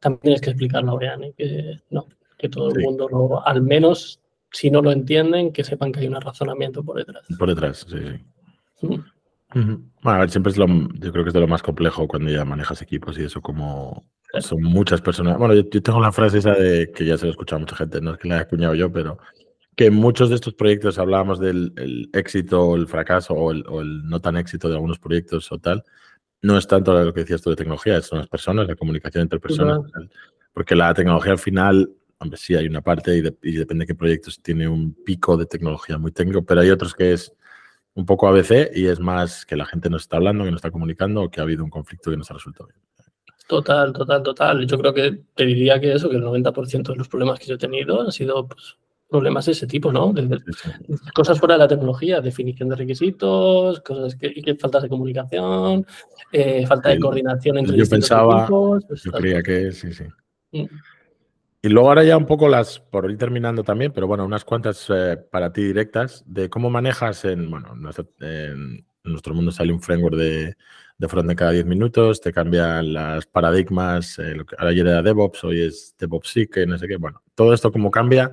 también tienes que explicarlo bien y que no, que todo el mundo lo, al menos si no lo entienden, que sepan que hay un razonamiento por detrás. Por detrás, sí, sí. Bueno, a ver, siempre es lo, yo creo que es de lo más complejo cuando ya manejas equipos y eso como son muchas personas. Bueno, yo, tengo la frase esa de que ya se lo he escuchado a mucha gente, no es que la haya acuñado yo, pero que en muchos de estos proyectos hablábamos del éxito o el fracaso o el, o el, no tan éxito de algunos proyectos o tal, no es tanto lo que decías tú de tecnología, son las personas, la comunicación entre personas. Porque la tecnología al final, hombre, sí hay una parte y, depende de qué proyectos tiene un pico de tecnología muy técnico, pero hay otros que es un poco ABC y es más que la gente no está hablando, que no está comunicando o que ha habido un conflicto que no se ha resuelto bien. Total, total, total. Yo creo que te diría que eso, que el 90% de los problemas que yo he tenido han sido pues, problemas de ese tipo, ¿no? cosas fuera de la tecnología, definición de requisitos, cosas que, que faltas de comunicación, eh, falta de coordinación entre Yo pensaba, pues, yo creía que sí, sí. Mm. Y luego ahora ya un poco las, por ir terminando también, pero bueno, unas cuantas eh, para ti directas, de cómo manejas en, bueno, en nuestro mundo sale un framework de, de front cada 10 minutos, te cambian las paradigmas, eh, lo que ayer era DevOps, hoy es DevOps que no sé qué, bueno, todo esto como cambia,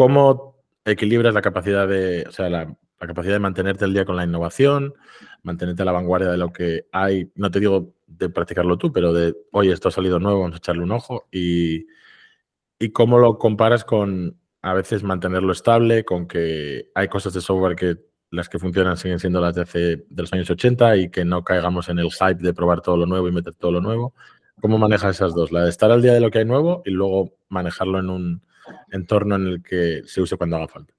¿Cómo equilibras la capacidad de, o sea, la, capacidad de mantenerte el día con la innovación, mantenerte a la vanguardia de lo que hay, no te digo de practicarlo tú, pero de, oye, esto ha salido nuevo, vamos a echarle un ojo y, y cómo lo comparas con a veces mantenerlo estable, con que hay cosas de software que las que funcionan siguen siendo las de hace de los años 80 y que no caigamos en el hype de probar todo lo nuevo y meter todo lo nuevo. ¿Cómo manejas esas dos? La de estar al día de lo que hay nuevo y luego manejarlo en un entorno en el que se use cuando haga falta.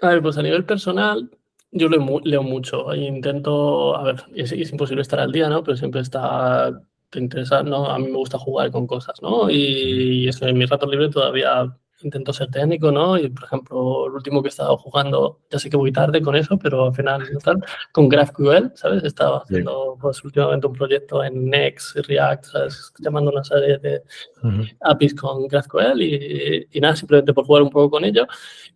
A ver, pues a nivel personal, yo leo, mucho. Intento, a ver, es, imposible estar al día, ¿no? Pero siempre está, te interesa, ¿no? A mí me gusta jugar con cosas, ¿no? Y, y eso, en mi rato libre todavía intento ser técnico, ¿no? Y, por ejemplo, el último que he estado jugando, ya sé que voy tarde con eso, pero al final, tal, con GraphQL, ¿sabes? He estado haciendo, pues, últimamente un proyecto en Next, React, ¿sabes? Llamando una serie de APIs con GraphQL y, y, nada, simplemente por jugar un poco con ello.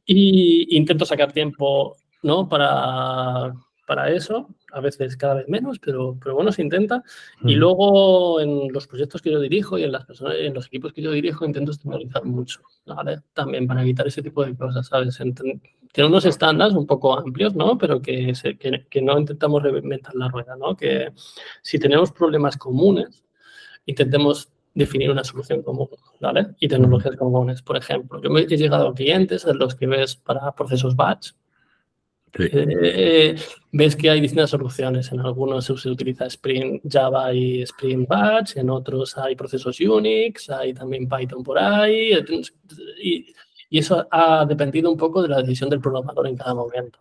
Y intento sacar tiempo, ¿no? Para, para eso a veces cada vez menos, pero, pero bueno, se intenta. Y luego en los proyectos que yo dirijo y en las personas, en los equipos que yo dirijo intento estandarizar mucho, ¿vale? También para evitar ese tipo de cosas, ¿sabes? tiene unos estándares un poco amplios, ¿no? Pero que, que, que, no intentamos reinventar la rueda, ¿no? Que si tenemos problemas comunes, intentemos definir una solución común, ¿vale? Y tecnologías comunes. Por ejemplo, yo me he llegado a clientes en los que ves para procesos batch, eh, ves que hay distintas soluciones. En algunos se utiliza Spring Java y Spring Batch, en otros hay procesos Unix, hay también Python por ahí. Y, eso ha dependido un poco de la decisión del programador en cada momento.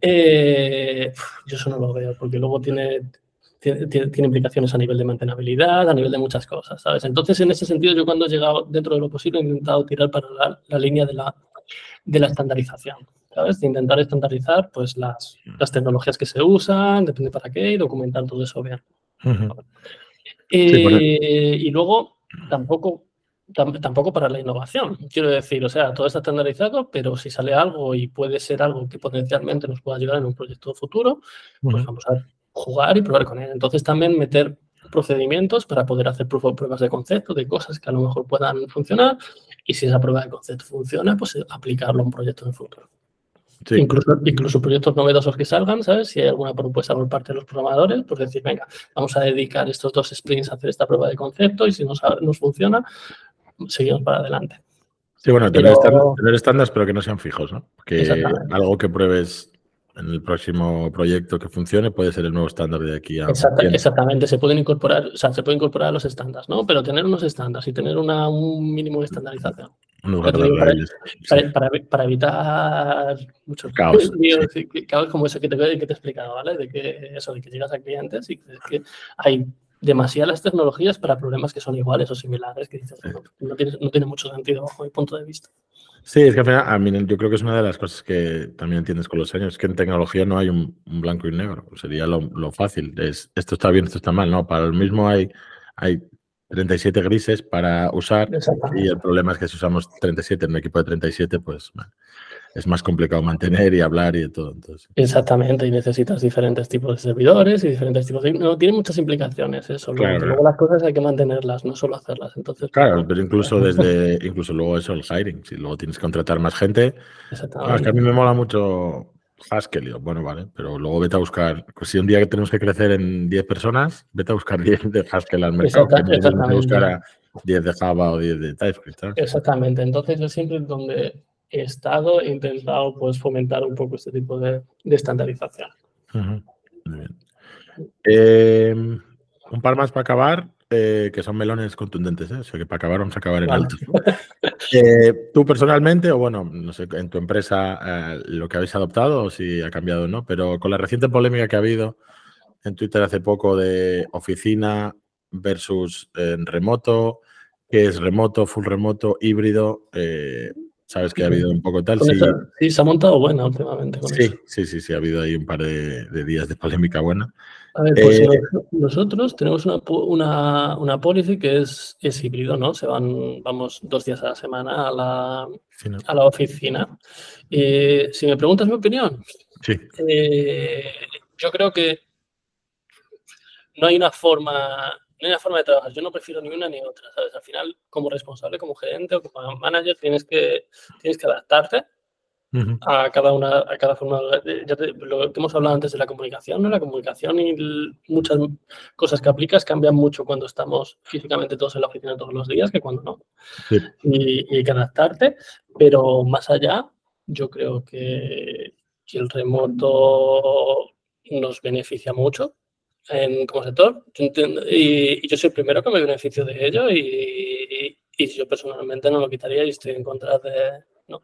Eh, yo eso no lo veo, porque luego tiene, tiene, tiene, implicaciones a nivel de mantenibilidad, a nivel de muchas cosas, ¿sabes? Entonces, en ese sentido, yo cuando he llegado dentro de lo posible he intentado tirar para la, la línea de la, de la estandarización. ¿Sabes? De intentar estandarizar pues, las, mm. las tecnologías que se usan, depende para qué, y documentar todo eso bien. Eh, y luego, tampoco, tampoco para la innovación. Quiero decir, o sea, todo está estandarizado, pero si sale algo y puede ser algo que potencialmente nos pueda ayudar en un proyecto futuro, pues vamos a jugar y probar con él. Entonces, también meter procedimientos para poder hacer pruebas de concepto de cosas que a lo mejor puedan funcionar y si esa prueba de concepto funciona, pues aplicarlo a un proyecto en el Incluso, incluso proyectos novedosos que salgan, ¿sabes? Si hay alguna propuesta por parte de los programadores, pues decir, venga, vamos a dedicar estos dos sprints a hacer esta prueba de concepto y si nos, nos funciona, seguimos para adelante. Sí, bueno, tener, estándares, pero que no sean fijos, ¿no? Que algo que pruebes en el próximo proyecto que funcione puede ser el nuevo estándar de aquí a Exactamente, se pueden incorporar, o sea, se puede incorporar los estándares, ¿no? Pero tener unos estándares y tener una, un mínimo de estandarización. Para, para, evitar muchos caos, caos como eso que te, que te he explicado, ¿vale? De que eso, de que llegas a clientes y que hay demasiadas tecnologías para problemas que son iguales o similares, que dices, no, tiene, no tiene mucho sentido bajo mi punto de vista. Sí, es que al final, a mí, yo creo que es una de las cosas que también entiendes con los años, que en tecnología no hay un, blanco y negro. Sería lo, fácil. Es, esto está bien, esto está mal. No, para el mismo hay, hay 37 grises para usar y el problema es que si usamos 37 en un equipo de 37, pues es más complicado mantener y hablar y de todo. Entonces. Exactamente, y necesitas diferentes tipos de servidores y diferentes tipos de... No, tiene muchas implicaciones eso. luego, las cosas hay que mantenerlas, no solo hacerlas. Entonces, claro, pero incluso desde, incluso luego eso, el hiring, si luego tienes que contratar más gente. Exactamente. es que a mí me mola mucho Haskell, bueno, vale, pero luego vete a buscar, pues si un día que tenemos que crecer en 10 personas, vete a buscar 10 de Haskell al mercado, que que buscar a 10 de Java o 10 de TypeScript. Exactamente, entonces es siempre donde he estado e intentado pues, fomentar un poco este tipo de, estandarización. Em, un par más para acabar, eh, que son melones contundentes, ¿eh? o sea que para acabar vamos a acabar en alto. Eh, tú personalmente, o bueno, no sé, en tu empresa, lo que habéis adoptado, o si ha cambiado o no, pero con la reciente polémica que ha habido en Twitter hace poco de oficina versus en remoto, que es remoto, full remoto, híbrido, Sabes que ha habido un poco tal. Sí, se ha montado buena últimamente. sí, sí, sí, sí, ha habido ahí un par de, días de polémica buena. A ver, pues eh, nosotros tenemos una, una, una, policy que es, es híbrido, ¿no? Se van, vamos dos días a la semana a la, a la oficina. Eh, si me preguntas mi opinión, sí. Eh, yo creo que no hay una forma no hay una forma de trabajar. Yo no prefiero ni una ni otra, ¿sabes? Al final, como responsable, como gerente o como manager, tienes que, tienes que adaptarte a cada una, a cada forma. Ya lo que hemos hablado antes de la comunicación, ¿no? La comunicación y muchas cosas que aplicas cambian mucho cuando estamos físicamente todos en la oficina todos los días que cuando no. Y, hay que adaptarte, pero más allá, yo creo que, que el remoto nos beneficia mucho en, como sector. Y, yo soy el primero que me beneficio de ello y, y, yo personalmente no lo quitaría y estoy en contra de, ¿no?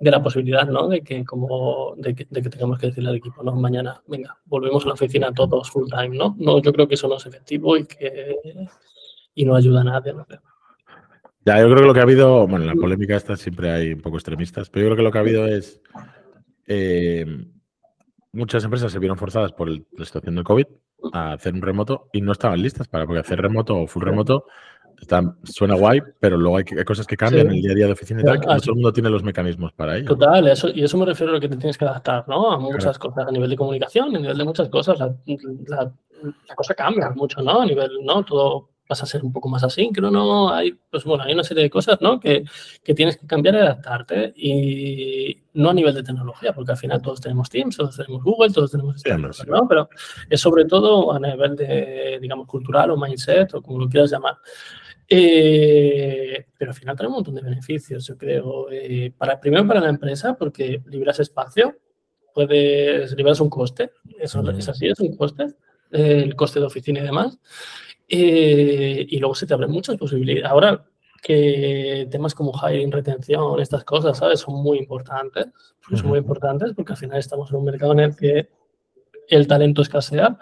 De la posibilidad ¿no? de, que, como, de, que, tengamos que decirle al equipo, no, mañana, venga, volvemos a la oficina todos full time. ¿no? No, yo creo que eso no es efectivo y que y no ayuda a nadie. ¿no? Ya, yo creo que lo que ha habido, bueno, en la polémica esta siempre hay un poco extremistas, pero yo creo que lo que ha habido es eh, muchas empresas se vieron forzadas por la situación del COVID a hacer un remoto y no estaban listas para, porque hacer remoto o full remoto está, suena guay, pero luego hay, cosas que cambian en el día a día de oficina y tal, que no todo el mundo tiene los mecanismos para ello. Total, eso, y eso me refiero a lo que te tienes que adaptar, ¿no? A muchas cosas, a nivel de comunicación, a nivel de muchas cosas, la, la, la cosa cambia mucho, ¿no? A nivel, ¿no? Todo vas a ser un poco más asíncrono, hay, pues bueno, hay una serie de cosas, ¿no? Que, que, tienes que cambiar y adaptarte y no a nivel de tecnología, porque al final todos tenemos Teams, todos tenemos Google, todos tenemos sí, ¿no? Pero es sobre todo a nivel de, digamos, cultural o mindset o como lo quieras llamar. Eh, pero al final trae un montón de beneficios, yo creo. Eh, para, primero para la empresa, porque liberas espacio, puedes liberas un coste, eso es así, es un coste, el coste de oficina y demás. Eh, y luego se te abren muchas posibilidades. Ahora que temas como hiring, retención, estas cosas, ¿sabes? Son muy importantes. Son muy importantes porque al final estamos en un mercado en el que el talento escasea.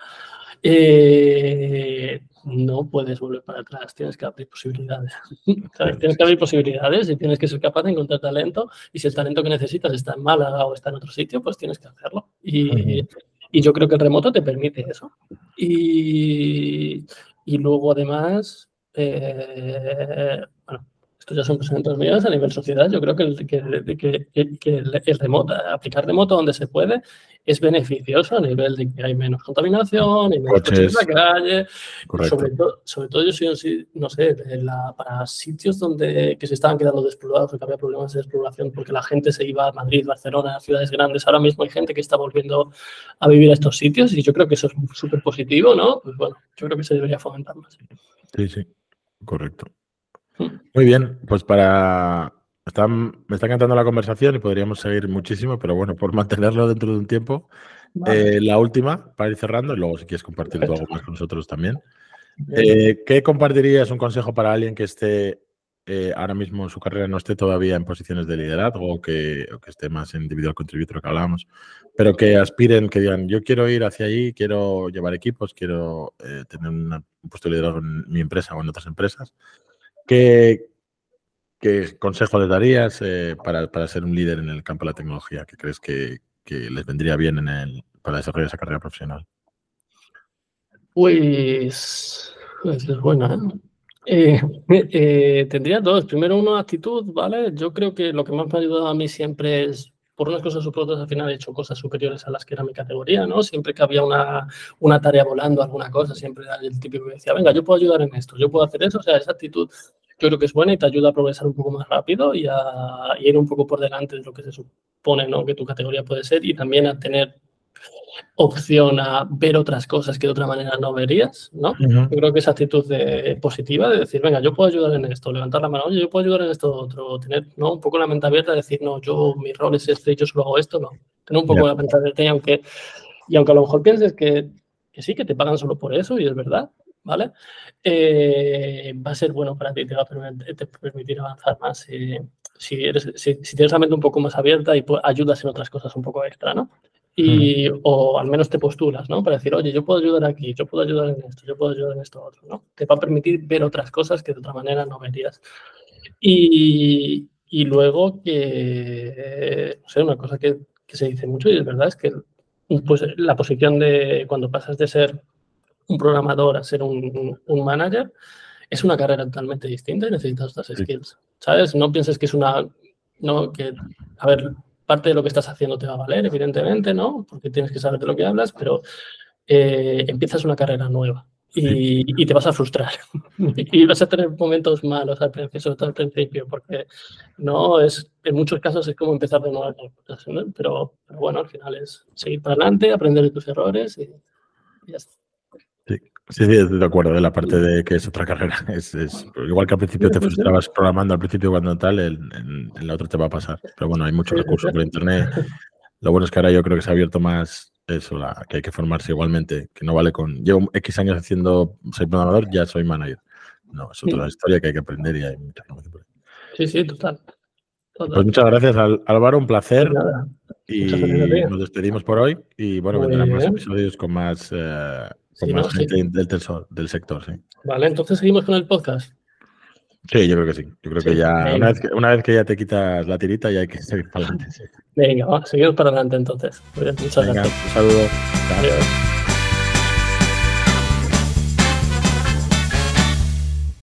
Eh, no puedes volver para atrás, tienes que abrir posibilidades. Tienes que abrir posibilidades y tienes que ser capaz de encontrar talento. Y si el talento que necesitas está en Málaga o está en otro sitio, pues tienes que hacerlo. Y, y yo creo que el remoto te permite eso. Y, y luego, además, eh, bueno, estos ya son pensamientos míos a nivel sociedad. Yo creo que el, que, que, el, remoto, aplicar remoto donde se puede es beneficioso a nivel de que hay menos contaminación, hay menos coches, en la calle. Sobre todo, sobre todo yo soy, no sé, para sitios donde que se estaban quedando despoblados, que había problemas de despoblación porque la gente se iba a Madrid, Barcelona, ciudades grandes. Ahora mismo hay gente que está volviendo a vivir a estos sitios y yo creo que eso es súper positivo, ¿no? Pues bueno, yo creo que se debería fomentar más. Sí, sí, correcto. Muy bien, pues para me está encantando la conversación y podríamos seguir muchísimo, pero bueno, por mantenerlo dentro de un tiempo. Eh, la última, para ir cerrando, y luego si quieres compartir algo más con nosotros también. Eh, ¿Qué compartirías un consejo para alguien que esté eh, ahora mismo en su carrera no esté todavía en posiciones de liderazgo o que, que esté más en individual contributor que hablábamos, pero que aspiren, que digan, yo quiero ir hacia allí, quiero llevar equipos, quiero tener un puesto de liderazgo en mi empresa o en otras empresas? ¿Qué, ¿Qué consejo les darías eh, para, para, ser un líder en el campo de la tecnología? ¿Qué crees que, que les vendría bien en el, para desarrollar esa carrera profesional? Pues, pues es buena. ¿eh? Eh, tendría dos. Primero, una actitud, ¿vale? Yo creo que lo que más me ha ayudado a mí siempre es, por unas cosas o por otras, al final he hecho cosas superiores a las que era mi categoría, ¿no? Siempre que había una, una tarea volando, alguna cosa, siempre era el típico que decía, venga, yo puedo ayudar en esto, yo puedo hacer eso. O sea, esa actitud yo creo que es buena y te ayuda a progresar un poco más rápido y a, ir un poco por delante de lo que se supone ¿no? que tu categoría puede ser y también a tener opción a ver otras cosas que de otra manera no verías, ¿no? Yo creo que esa actitud de, positiva de decir, venga, yo puedo ayudar en esto, levantar la mano, oye, yo puedo ayudar en esto otro, tener ¿no? un poco la mente abierta de decir, no, yo, mi rol es este, yo solo hago esto, no. Tener un poco la mente abierta y aunque, y aunque a lo mejor pienses que, que sí, que te pagan solo por eso y es verdad, ¿vale? Eh, va a ser bueno para ti, te va a permitir, avanzar más si, eres, si, tienes la mente un poco más abierta y ayudas en otras cosas un poco extra, ¿no? Y, O al menos te postulas, ¿no? Para decir, oye, yo puedo ayudar aquí, yo puedo ayudar en esto, yo puedo ayudar en esto otro, ¿no? Te va a permitir ver otras cosas que de otra manera no verías. Y, y luego que, no sé, una cosa que, que, se dice mucho y es verdad es que pues, la posición de cuando pasas de ser un programador a ser un, un, manager, es una carrera totalmente distinta y necesitas estas skills, ¿sabes? No pienses que es una, no, que, a ver, parte de lo que estás haciendo te va a valer, evidentemente, ¿no? Porque tienes que saber de lo que hablas, pero eh, empiezas una carrera nueva, y, te vas a frustrar. y vas a tener momentos malos al principio, sobre todo al principio, porque no es, en muchos casos es como empezar de nuevo, pero, pero bueno, al final es seguir para adelante, aprender de tus errores y, ya está. Sí, sí, de acuerdo, de la parte de que es otra carrera. Es, igual que al principio te frustrabas programando al principio cuando tal, en, la otra te va a pasar. Pero bueno, hay muchos recursos por internet. Lo bueno es que ahora yo creo que se ha abierto más eso, la, que hay que formarse igualmente, que no vale con. Llevo X años haciendo, soy programador, ya soy manager. No, es otra historia que hay que aprender y hay mucha Sí, sí, total. Pues muchas gracias, Álvaro, un placer. Y nos despedimos por hoy. Y bueno, vendrán más episodios con más, eh, con más gente del, del sector. Sí. Vale, entonces seguimos con el podcast. Sí, yo creo que sí. Yo creo que ya, una vez que, una vez que, ya te quitas la tirita, ya hay que seguir para adelante. Venga, va, seguimos para adelante entonces. Muchas gracias. Un saludo. Adiós.